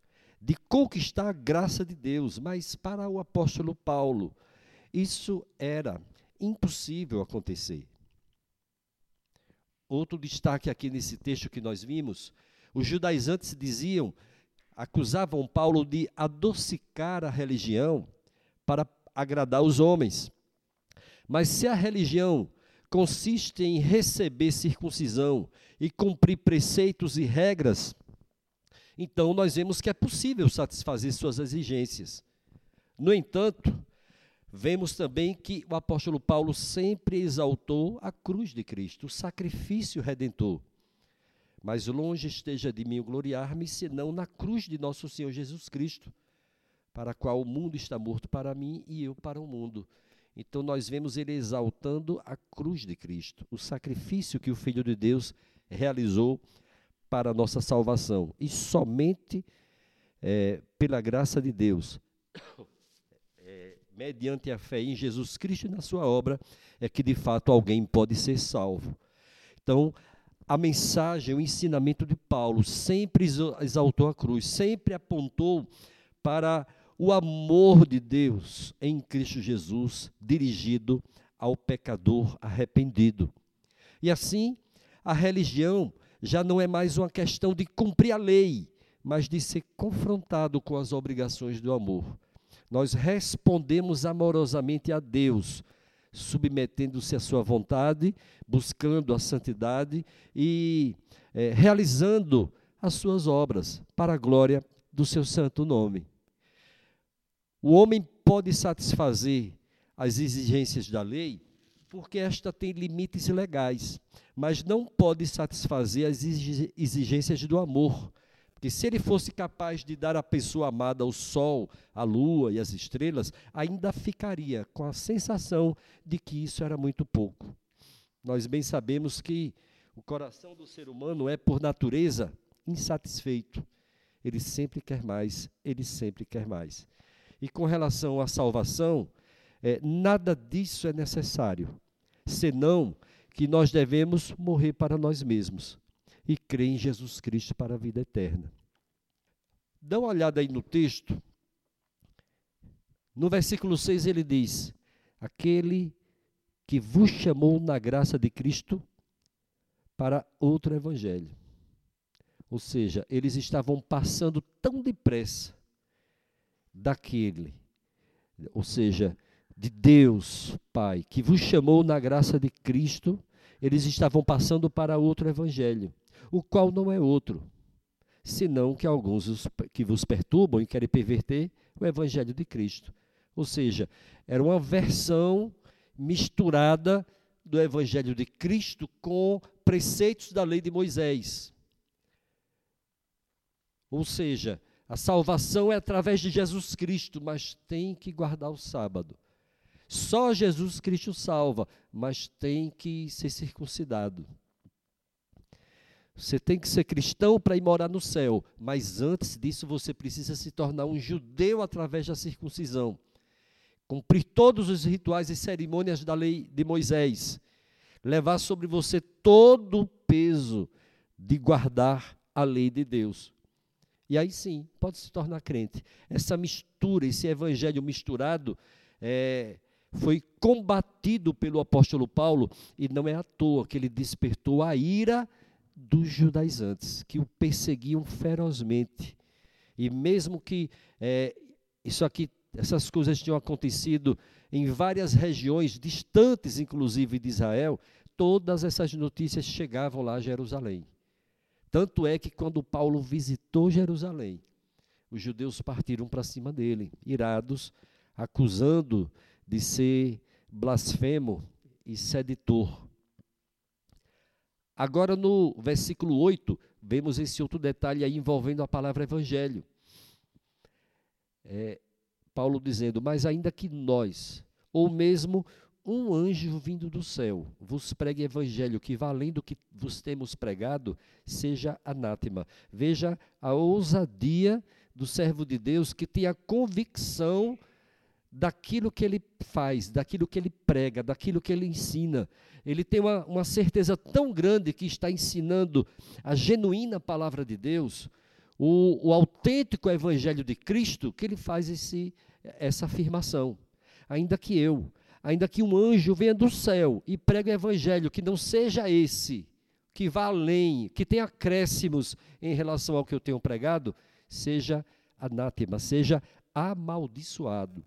de conquistar a graça de Deus, mas para o apóstolo Paulo, isso era impossível acontecer. Outro destaque aqui nesse texto que nós vimos, os judaizantes diziam, acusavam Paulo de adocicar a religião para agradar os homens. Mas se a religião consiste em receber circuncisão e cumprir preceitos e regras, então nós vemos que é possível satisfazer suas exigências. No entanto, vemos também que o apóstolo Paulo sempre exaltou a cruz de Cristo, o sacrifício redentor. Mas longe esteja de mim gloriar-me, senão na cruz de nosso Senhor Jesus Cristo, para a qual o mundo está morto para mim e eu para o mundo. Então nós vemos ele exaltando a cruz de Cristo, o sacrifício que o Filho de Deus realizou para a nossa salvação. E somente é, pela graça de Deus, é, mediante a fé em Jesus Cristo e na sua obra, é que de fato alguém pode ser salvo. Então, a mensagem, o ensinamento de Paulo sempre exaltou a cruz, sempre apontou para o amor de Deus em Cristo Jesus dirigido ao pecador arrependido. E assim, a religião já não é mais uma questão de cumprir a lei, mas de ser confrontado com as obrigações do amor. Nós respondemos amorosamente a Deus, submetendo-se à sua vontade, buscando a santidade e é, realizando as suas obras para a glória do seu santo nome. O homem pode satisfazer as exigências da lei porque esta tem limites legais, mas não pode satisfazer as exigências do amor. Porque se ele fosse capaz de dar à pessoa amada o sol, a lua e as estrelas, ainda ficaria com a sensação de que isso era muito pouco. Nós bem sabemos que o coração do ser humano é, por natureza, insatisfeito. Ele sempre quer mais, ele sempre quer mais. E com relação à salvação, é, nada disso é necessário, senão que nós devemos morrer para nós mesmos e crer em Jesus Cristo para a vida eterna. Dá uma olhada aí no texto. No versículo 6 ele diz: Aquele que vos chamou na graça de Cristo para outro evangelho. Ou seja, eles estavam passando tão depressa daquele, ou seja, de Deus, Pai, que vos chamou na graça de Cristo, eles estavam passando para outro evangelho, o qual não é outro, senão que alguns que vos perturbam e querem perverter o evangelho de Cristo. Ou seja, era uma versão misturada do evangelho de Cristo com preceitos da lei de Moisés. Ou seja, a salvação é através de Jesus Cristo, mas tem que guardar o sábado. Só Jesus Cristo salva, mas tem que ser circuncidado. Você tem que ser cristão para ir morar no céu, mas antes disso você precisa se tornar um judeu através da circuncisão. Cumprir todos os rituais e cerimônias da lei de Moisés. Levar sobre você todo o peso de guardar a lei de Deus. E aí sim, pode se tornar crente. Essa mistura, esse evangelho misturado, é, foi combatido pelo apóstolo Paulo, e não é à toa que ele despertou a ira dos judaizantes, que o perseguiam ferozmente. E mesmo que é, isso aqui, essas coisas tinham acontecido em várias regiões distantes, inclusive de Israel, todas essas notícias chegavam lá a Jerusalém. Tanto é que quando Paulo visitou Jerusalém, os judeus partiram para cima dele, irados, acusando de ser blasfemo e seditor. Agora, no versículo 8, vemos esse outro detalhe aí envolvendo a palavra evangelho. É, Paulo dizendo: Mas ainda que nós, ou mesmo um anjo vindo do céu, vos pregue evangelho que, valendo o que vos temos pregado, seja anátema. Veja a ousadia do servo de Deus que tem a convicção daquilo que ele faz, daquilo que ele prega, daquilo que ele ensina. Ele tem uma, uma certeza tão grande que está ensinando a genuína palavra de Deus, o, o autêntico evangelho de Cristo, que ele faz esse, essa afirmação. Ainda que eu, ainda que um anjo venha do céu e pregue o evangelho que não seja esse, que vá além, que tenha acréscimos em relação ao que eu tenho pregado, seja anátema, seja amaldiçoado.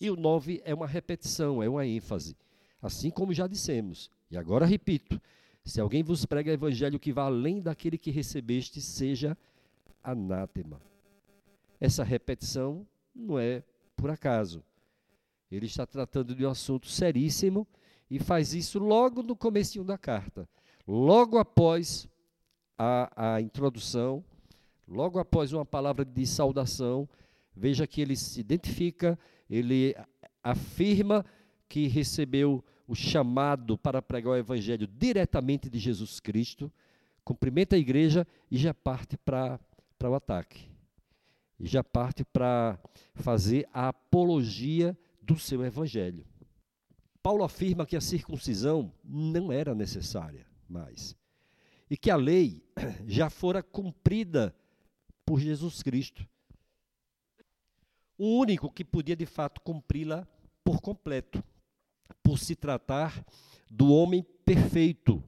E o 9 é uma repetição, é uma ênfase. Assim como já dissemos. E agora repito: se alguém vos prega evangelho que vá além daquele que recebeste, seja anátema. Essa repetição não é por acaso. Ele está tratando de um assunto seríssimo e faz isso logo no começo da carta. Logo após a, a introdução, logo após uma palavra de saudação, veja que ele se identifica ele afirma que recebeu o chamado para pregar o evangelho diretamente de Jesus Cristo, cumprimenta a igreja e já parte para o ataque. E já parte para fazer a apologia do seu evangelho. Paulo afirma que a circuncisão não era necessária mais. E que a lei já fora cumprida por Jesus Cristo o único que podia de fato cumpri-la por completo, por se tratar do homem perfeito.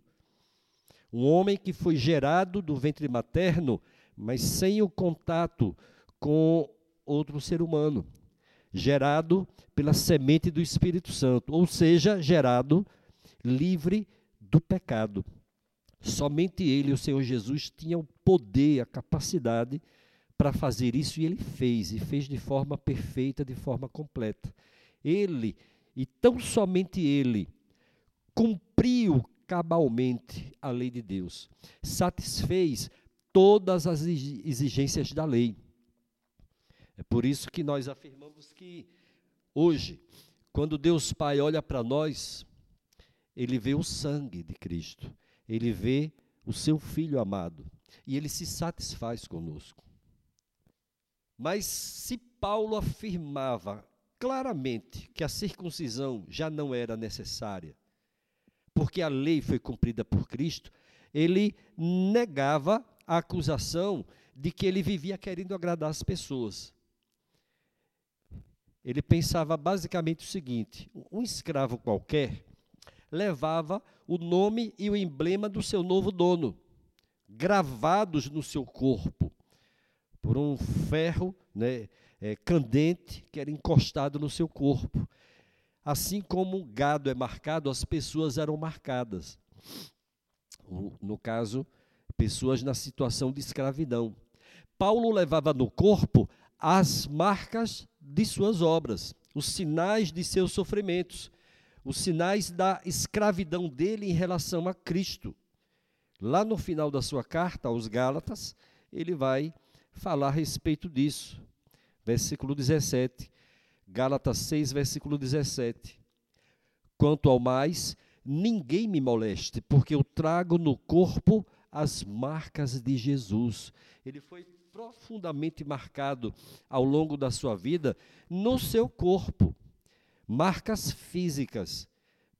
Um homem que foi gerado do ventre materno, mas sem o contato com outro ser humano, gerado pela semente do Espírito Santo, ou seja, gerado livre do pecado. Somente ele, o Senhor Jesus, tinha o poder, a capacidade de para fazer isso e ele fez, e fez de forma perfeita, de forma completa. Ele, e tão somente ele, cumpriu cabalmente a lei de Deus, satisfez todas as exigências da lei. É por isso que nós afirmamos que hoje, quando Deus Pai olha para nós, ele vê o sangue de Cristo, ele vê o seu filho amado e ele se satisfaz conosco. Mas se Paulo afirmava claramente que a circuncisão já não era necessária, porque a lei foi cumprida por Cristo, ele negava a acusação de que ele vivia querendo agradar as pessoas. Ele pensava basicamente o seguinte: um escravo qualquer levava o nome e o emblema do seu novo dono, gravados no seu corpo por um ferro né, é, candente que era encostado no seu corpo. Assim como o gado é marcado, as pessoas eram marcadas. No caso, pessoas na situação de escravidão. Paulo levava no corpo as marcas de suas obras, os sinais de seus sofrimentos, os sinais da escravidão dele em relação a Cristo. Lá no final da sua carta aos Gálatas, ele vai falar a respeito disso. Versículo 17. Gálatas 6, versículo 17. Quanto ao mais, ninguém me moleste, porque eu trago no corpo as marcas de Jesus. Ele foi profundamente marcado ao longo da sua vida no seu corpo. Marcas físicas,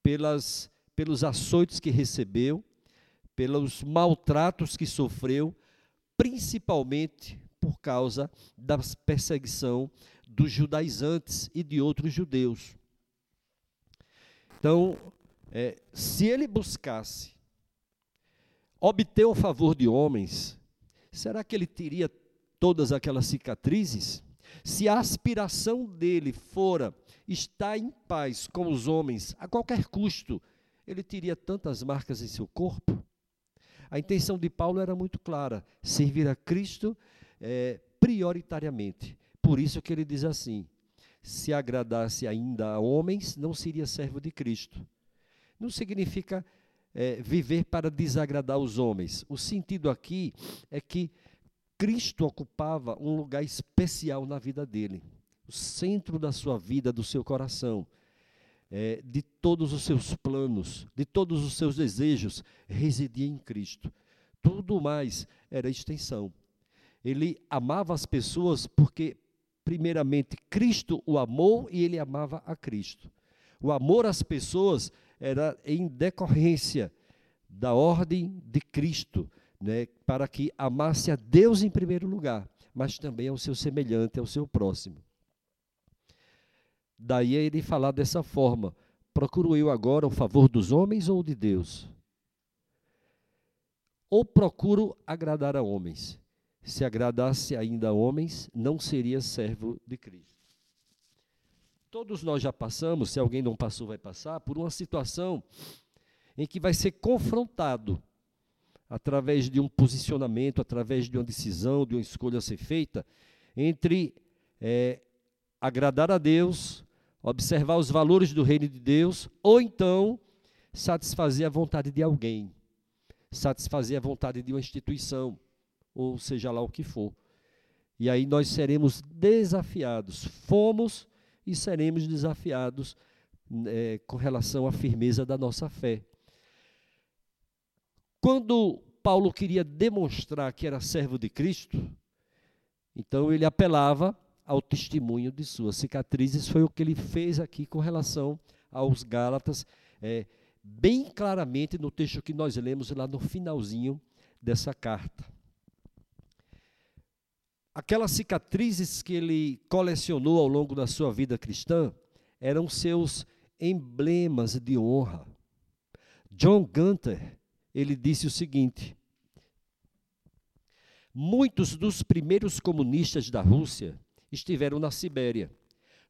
pelas, pelos açoites que recebeu, pelos maltratos que sofreu, principalmente por causa da perseguição dos judaizantes e de outros judeus. Então, é, se ele buscasse obter o favor de homens, será que ele teria todas aquelas cicatrizes? Se a aspiração dele fora estar em paz com os homens a qualquer custo, ele teria tantas marcas em seu corpo? A intenção de Paulo era muito clara: servir a Cristo é, prioritariamente. Por isso que ele diz assim: se agradasse ainda a homens, não seria servo de Cristo. Não significa é, viver para desagradar os homens. O sentido aqui é que Cristo ocupava um lugar especial na vida dele, o centro da sua vida, do seu coração, é, de todos os seus planos, de todos os seus desejos, residia em Cristo. Tudo mais era extensão. Ele amava as pessoas porque, primeiramente, Cristo o amou e ele amava a Cristo. O amor às pessoas era em decorrência da ordem de Cristo, né, para que amasse a Deus em primeiro lugar, mas também ao seu semelhante, ao seu próximo. Daí ele falar dessa forma: procuro eu agora o favor dos homens ou de Deus? Ou procuro agradar a homens? Se agradasse ainda a homens, não seria servo de Cristo. Todos nós já passamos, se alguém não passou, vai passar, por uma situação em que vai ser confrontado através de um posicionamento, através de uma decisão, de uma escolha a ser feita, entre é, agradar a Deus, observar os valores do reino de Deus, ou então satisfazer a vontade de alguém, satisfazer a vontade de uma instituição, ou seja lá o que for. E aí nós seremos desafiados, fomos e seremos desafiados é, com relação à firmeza da nossa fé. Quando Paulo queria demonstrar que era servo de Cristo, então ele apelava ao testemunho de suas cicatrizes. Foi o que ele fez aqui com relação aos Gálatas, é, bem claramente no texto que nós lemos lá no finalzinho dessa carta. Aquelas cicatrizes que ele colecionou ao longo da sua vida cristã eram seus emblemas de honra. John Gunter ele disse o seguinte: Muitos dos primeiros comunistas da Rússia estiveram na Sibéria,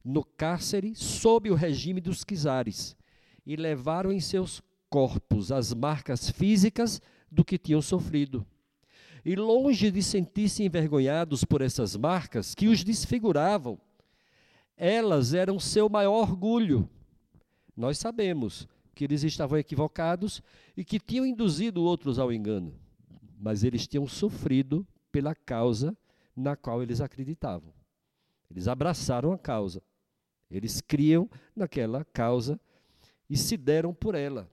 no cárcere sob o regime dos czares, e levaram em seus corpos as marcas físicas do que tinham sofrido. E longe de sentir-se envergonhados por essas marcas que os desfiguravam, elas eram seu maior orgulho. Nós sabemos que eles estavam equivocados e que tinham induzido outros ao engano, mas eles tinham sofrido pela causa na qual eles acreditavam. Eles abraçaram a causa, eles criam naquela causa e se deram por ela.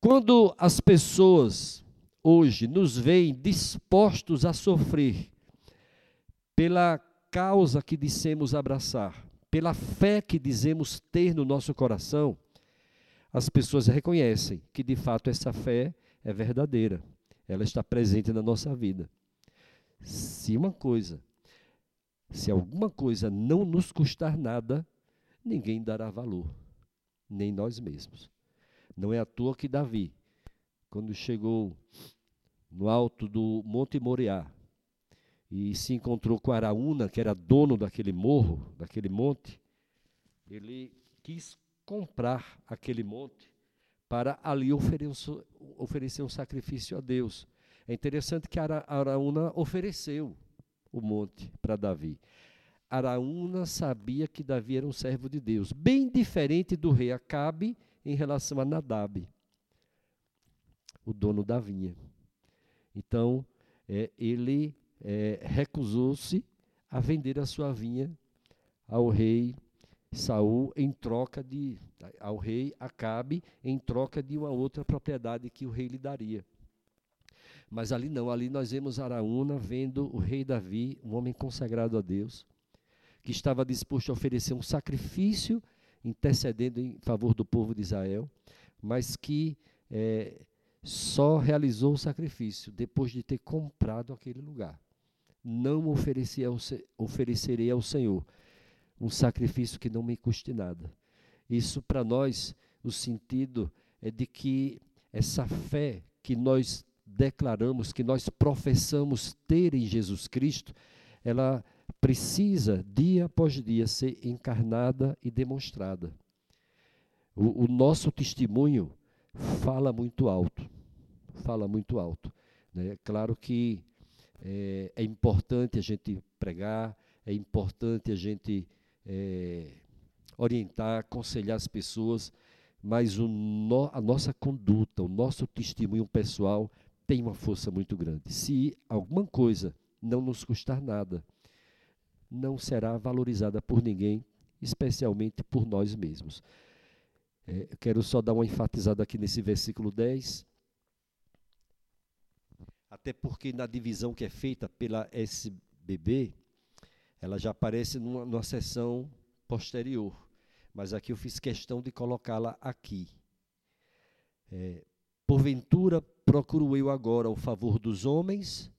Quando as pessoas hoje nos veem dispostos a sofrer pela causa que dissemos abraçar, pela fé que dizemos ter no nosso coração, as pessoas reconhecem que de fato essa fé é verdadeira, ela está presente na nossa vida. Se uma coisa, se alguma coisa não nos custar nada, ninguém dará valor, nem nós mesmos. Não é à toa que Davi, quando chegou no alto do Monte Moriá e se encontrou com Araúna, que era dono daquele morro, daquele monte, ele quis comprar aquele monte para ali oferecer, um sacrifício a Deus. É interessante que Araúna ofereceu o monte para Davi. Araúna sabia que Davi era um servo de Deus, bem diferente do rei Acabe em relação a Nadab, o dono da vinha. Então, é, ele é, recusou-se a vender a sua vinha ao rei Saul em troca de ao rei Acabe em troca de uma outra propriedade que o rei lhe daria. Mas ali não, ali nós vemos Araúna vendo o rei Davi, um homem consagrado a Deus, que estava disposto a oferecer um sacrifício intercedendo em favor do povo de Israel, mas que é, só realizou o sacrifício depois de ter comprado aquele lugar. Não oferecerei ao Senhor um sacrifício que não me custe nada. Isso para nós, o sentido é de que essa fé que nós declaramos, que nós professamos ter em Jesus Cristo, ela precisa, dia após dia, ser encarnada e demonstrada. O, o nosso testemunho fala muito alto, fala muito alto. Né? Claro que é, é importante a gente pregar, é importante a gente é, orientar, aconselhar as pessoas, mas no, a nossa conduta, o nosso testemunho pessoal tem uma força muito grande. Se alguma coisa não nos custar nada, não será valorizada por ninguém, especialmente por nós mesmos. É, eu quero só dar uma enfatizada aqui nesse versículo 10. Até porque na divisão que é feita pela SBB, ela já aparece numa, numa sessão posterior. Mas aqui eu fiz questão de colocá-la aqui. É, Porventura procuro eu agora o favor dos homens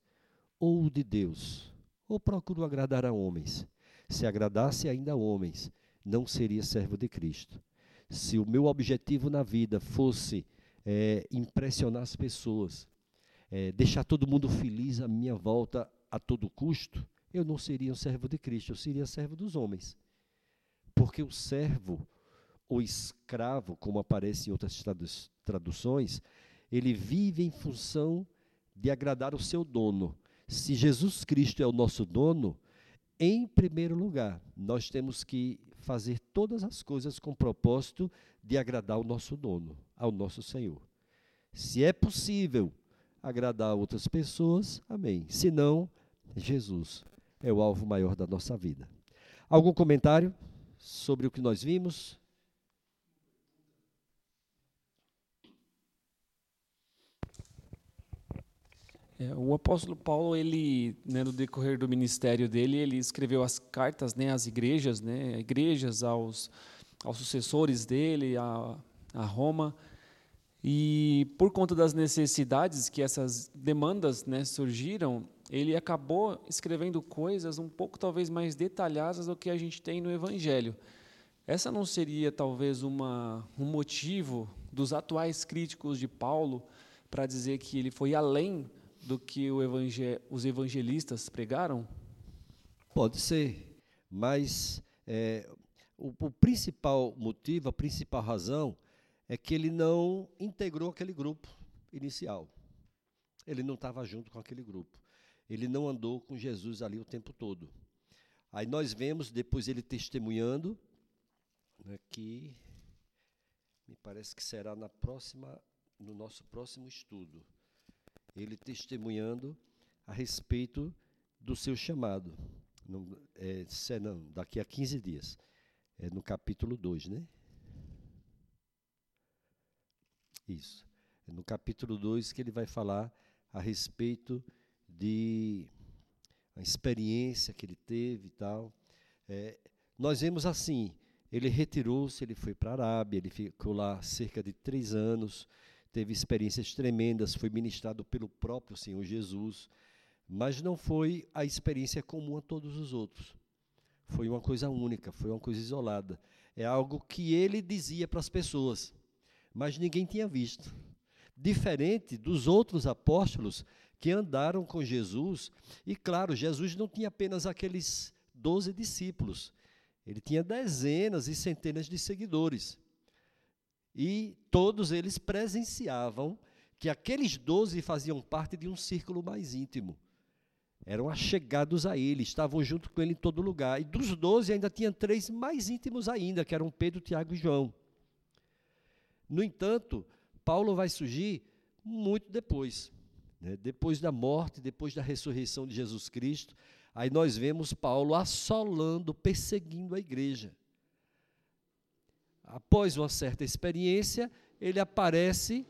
ou de Deus? Ou procuro agradar a homens? Se agradasse ainda a homens, não seria servo de Cristo. Se o meu objetivo na vida fosse é, impressionar as pessoas, é, deixar todo mundo feliz à minha volta a todo custo, eu não seria um servo de Cristo, eu seria servo dos homens. Porque o servo, o escravo, como aparece em outras traduções, ele vive em função de agradar o seu dono. Se Jesus Cristo é o nosso dono, em primeiro lugar, nós temos que fazer todas as coisas com propósito de agradar o nosso dono, ao nosso Senhor. Se é possível agradar outras pessoas, amém. Se não, Jesus é o alvo maior da nossa vida. Algum comentário sobre o que nós vimos? É, o apóstolo Paulo, ele, né, no decorrer do ministério dele, ele escreveu as cartas, né, às igrejas, né, igrejas aos, aos sucessores dele, a, a Roma, e por conta das necessidades que essas demandas né, surgiram, ele acabou escrevendo coisas um pouco talvez mais detalhadas do que a gente tem no Evangelho. Essa não seria talvez uma, um motivo dos atuais críticos de Paulo para dizer que ele foi além do que evangel os evangelistas pregaram? Pode ser, mas é, o, o principal motivo, a principal razão é que ele não integrou aquele grupo inicial. Ele não estava junto com aquele grupo. Ele não andou com Jesus ali o tempo todo. Aí nós vemos depois ele testemunhando né, que me parece que será na próxima, no nosso próximo estudo ele testemunhando a respeito do seu chamado. É, daqui a 15 dias. É no capítulo 2, né? Isso. É no capítulo 2 que ele vai falar a respeito de a experiência que ele teve e tal. É, nós vemos assim, ele retirou-se, ele foi para a Arábia, ele ficou lá cerca de três anos, teve experiências tremendas, foi ministrado pelo próprio Senhor Jesus, mas não foi a experiência comum a todos os outros. Foi uma coisa única, foi uma coisa isolada. É algo que ele dizia para as pessoas, mas ninguém tinha visto. Diferente dos outros apóstolos que andaram com Jesus, e claro, Jesus não tinha apenas aqueles doze discípulos, ele tinha dezenas e centenas de seguidores. E todos eles presenciavam que aqueles doze faziam parte de um círculo mais íntimo. Eram achegados a ele, estavam junto com ele em todo lugar. E dos doze ainda tinha três mais íntimos ainda, que eram Pedro, Tiago e João. No entanto, Paulo vai surgir muito depois. Né? Depois da morte, depois da ressurreição de Jesus Cristo, aí nós vemos Paulo assolando, perseguindo a igreja após uma certa experiência, ele aparece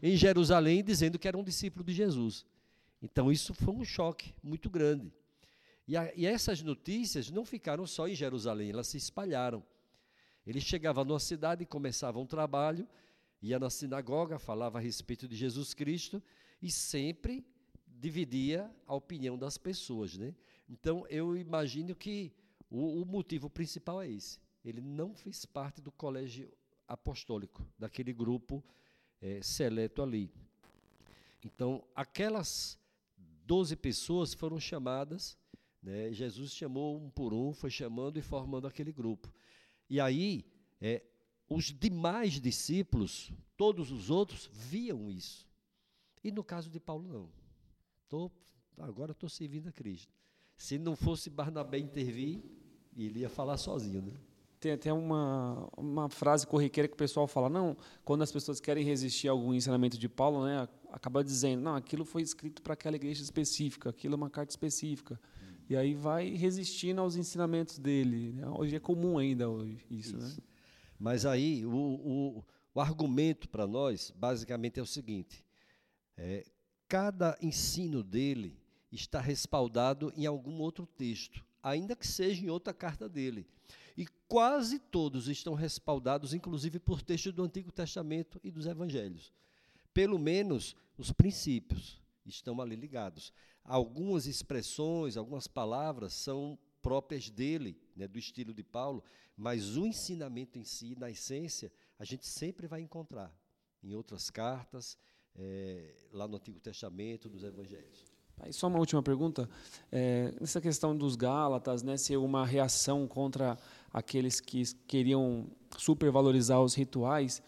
em Jerusalém dizendo que era um discípulo de Jesus. Então, isso foi um choque muito grande. E, a, e essas notícias não ficaram só em Jerusalém, elas se espalharam. Ele chegava numa cidade começava um trabalho, ia na sinagoga, falava a respeito de Jesus Cristo e sempre dividia a opinião das pessoas. Né? Então, eu imagino que o, o motivo principal é esse ele não fez parte do colégio apostólico, daquele grupo é, seleto ali. Então, aquelas doze pessoas foram chamadas, né, Jesus chamou um por um, foi chamando e formando aquele grupo. E aí, é, os demais discípulos, todos os outros, viam isso. E no caso de Paulo, não. Tô, agora estou servindo a Cristo. Se não fosse Barnabé intervir, ele ia falar sozinho, né? Tem até uma, uma frase corriqueira que o pessoal fala, não, quando as pessoas querem resistir a algum ensinamento de Paulo, né, acaba dizendo, não, aquilo foi escrito para aquela igreja específica, aquilo é uma carta específica. E aí vai resistindo aos ensinamentos dele. Né? Hoje é comum ainda hoje, isso, isso. né? Mas aí o, o, o argumento para nós, basicamente, é o seguinte: é, cada ensino dele está respaldado em algum outro texto, ainda que seja em outra carta dele. E quase todos estão respaldados, inclusive por textos do Antigo Testamento e dos Evangelhos. Pelo menos os princípios estão ali ligados. Algumas expressões, algumas palavras são próprias dele, né, do estilo de Paulo, mas o ensinamento em si, na essência, a gente sempre vai encontrar em outras cartas, é, lá no Antigo Testamento, nos Evangelhos. Só uma última pergunta. É, questão dos Gálatas, né, ser uma reação contra aqueles que queriam supervalorizar os rituais,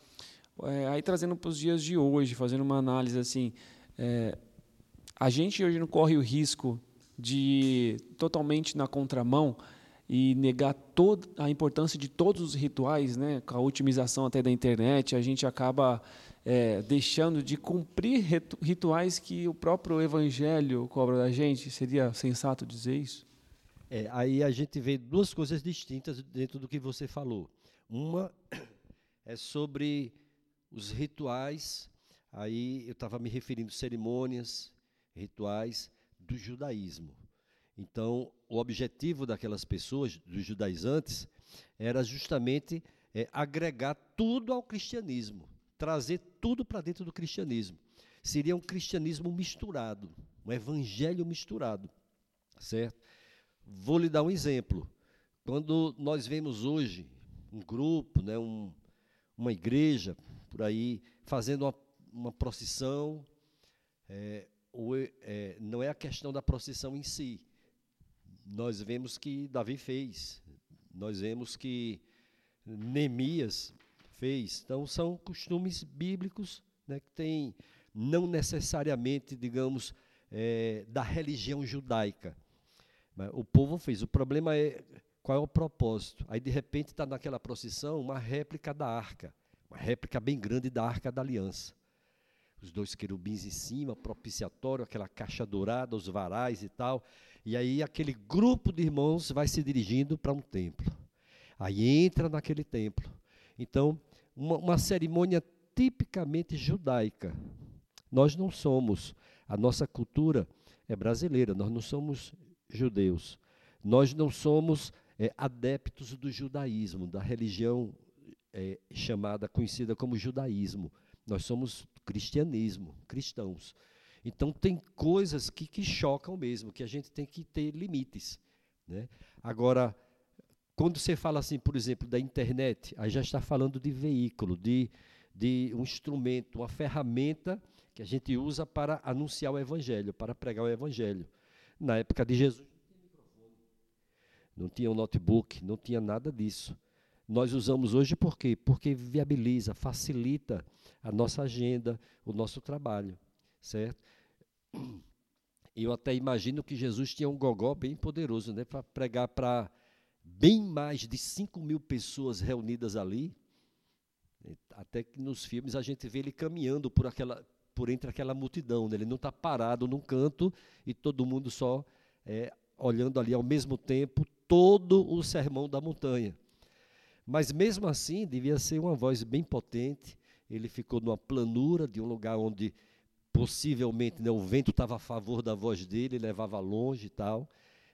é, aí trazendo para os dias de hoje, fazendo uma análise assim, é, a gente hoje não corre o risco de totalmente na contramão e negar toda a importância de todos os rituais, né, com a otimização até da internet, a gente acaba é, deixando de cumprir rituais que o próprio Evangelho cobra da gente? Seria sensato dizer isso? É, aí a gente vê duas coisas distintas dentro do que você falou. Uma é sobre os rituais, aí eu estava me referindo cerimônias, rituais do judaísmo. Então, o objetivo daquelas pessoas, dos judaizantes, era justamente é, agregar tudo ao cristianismo trazer tudo para dentro do cristianismo. Seria um cristianismo misturado, um evangelho misturado, certo? Vou lhe dar um exemplo. Quando nós vemos hoje um grupo, né, um, uma igreja por aí fazendo uma, uma procissão, é, ou, é, não é a questão da procissão em si. Nós vemos que Davi fez, nós vemos que Neemias fez. Então, são costumes bíblicos né, que têm, não necessariamente, digamos, é, da religião judaica. O povo fez. O problema é qual é o propósito. Aí, de repente, está naquela procissão uma réplica da arca, uma réplica bem grande da arca da aliança. Os dois querubins em cima, propiciatório, aquela caixa dourada, os varais e tal. E aí aquele grupo de irmãos vai se dirigindo para um templo. Aí entra naquele templo. Então, uma, uma cerimônia tipicamente judaica. Nós não somos, a nossa cultura é brasileira, nós não somos judeus. Nós não somos é, adeptos do judaísmo, da religião é, chamada, conhecida como judaísmo. Nós somos cristianismo, cristãos. Então, tem coisas que, que chocam mesmo, que a gente tem que ter limites. Né? Agora, quando você fala assim, por exemplo, da internet, aí já está falando de veículo, de, de um instrumento, uma ferramenta que a gente usa para anunciar o evangelho, para pregar o evangelho. Na época de Jesus não tinha um notebook, não tinha nada disso. Nós usamos hoje por quê? Porque viabiliza, facilita a nossa agenda, o nosso trabalho, certo? Eu até imagino que Jesus tinha um gogó bem poderoso, né, para pregar para bem mais de 5 mil pessoas reunidas ali. Até que nos filmes a gente vê ele caminhando por, aquela, por entre aquela multidão. Né? Ele não está parado num canto e todo mundo só é, olhando ali ao mesmo tempo todo o sermão da montanha. Mas mesmo assim, devia ser uma voz bem potente. Ele ficou numa planura de um lugar onde possivelmente né, o vento estava a favor da voz dele, levava longe e tal.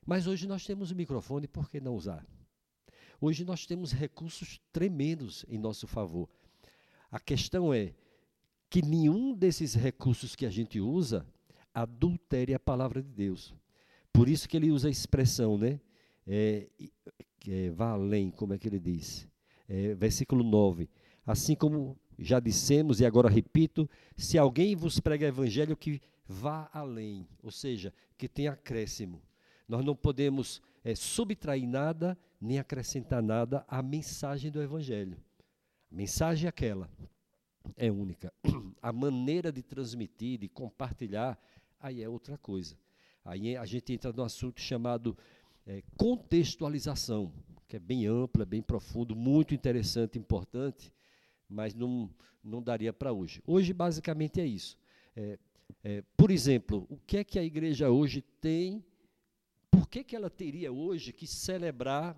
Mas hoje nós temos o microfone, por que não usar? Hoje nós temos recursos tremendos em nosso favor. A questão é que nenhum desses recursos que a gente usa adultere a palavra de Deus. Por isso que ele usa a expressão, né? É, é, vá além, como é que ele diz? É, versículo 9. Assim como já dissemos e agora repito, se alguém vos prega evangelho que vá além, ou seja, que tenha acréscimo. Nós não podemos é, subtrair nada nem acrescentar nada à mensagem do Evangelho. A mensagem é aquela é única. A maneira de transmitir, de compartilhar, aí é outra coisa. Aí a gente entra no assunto chamado é, contextualização, que é bem ampla, bem profundo, muito interessante, importante, mas não, não daria para hoje. Hoje, basicamente, é isso. É, é, por exemplo, o que é que a igreja hoje tem, por que, que ela teria hoje que celebrar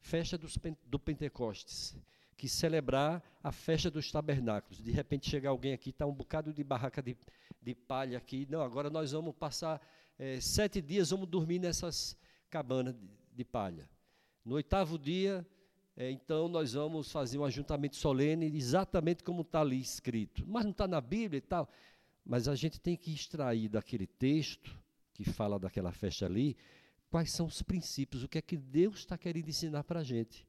festa dos, do Pentecostes? Que celebrar a festa dos tabernáculos. De repente chega alguém aqui, está um bocado de barraca de, de palha aqui. Não, agora nós vamos passar é, sete dias, vamos dormir nessas cabanas de, de palha. No oitavo dia, é, então nós vamos fazer um ajuntamento solene, exatamente como está ali escrito. Mas não está na Bíblia e tal. Mas a gente tem que extrair daquele texto que fala daquela festa ali, quais são os princípios, o que é que Deus está querendo ensinar para a gente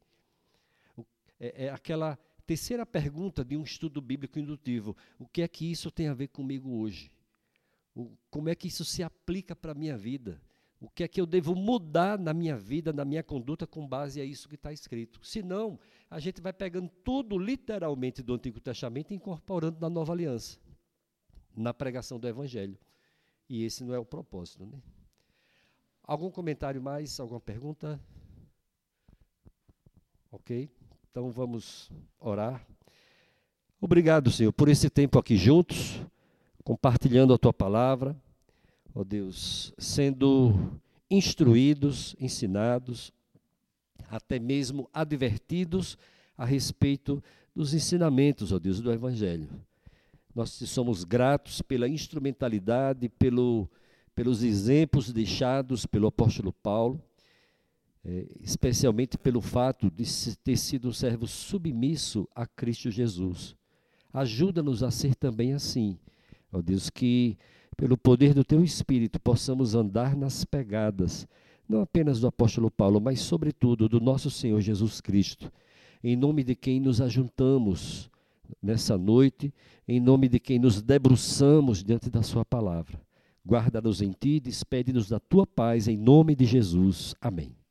é, é aquela terceira pergunta de um estudo bíblico indutivo: o que é que isso tem a ver comigo hoje? O, como é que isso se aplica para a minha vida? O que é que eu devo mudar na minha vida, na minha conduta, com base a isso que está escrito? Senão, a gente vai pegando tudo literalmente do Antigo Testamento e incorporando na Nova Aliança, na pregação do Evangelho. E esse não é o propósito. Né? Algum comentário mais? Alguma pergunta? Ok? Então vamos orar. Obrigado, Senhor, por esse tempo aqui juntos, compartilhando a tua palavra, ó Deus, sendo instruídos, ensinados, até mesmo advertidos a respeito dos ensinamentos, ó Deus, do Evangelho. Nós te somos gratos pela instrumentalidade, pelo, pelos exemplos deixados pelo apóstolo Paulo é, especialmente pelo fato de ter sido um servo submisso a Cristo Jesus. Ajuda-nos a ser também assim, ó Deus, que pelo poder do Teu Espírito possamos andar nas pegadas, não apenas do apóstolo Paulo, mas sobretudo do nosso Senhor Jesus Cristo, em nome de quem nos ajuntamos nessa noite, em nome de quem nos debruçamos diante da Sua palavra. Guarda-nos em Ti, despede-nos da Tua paz, em nome de Jesus. Amém.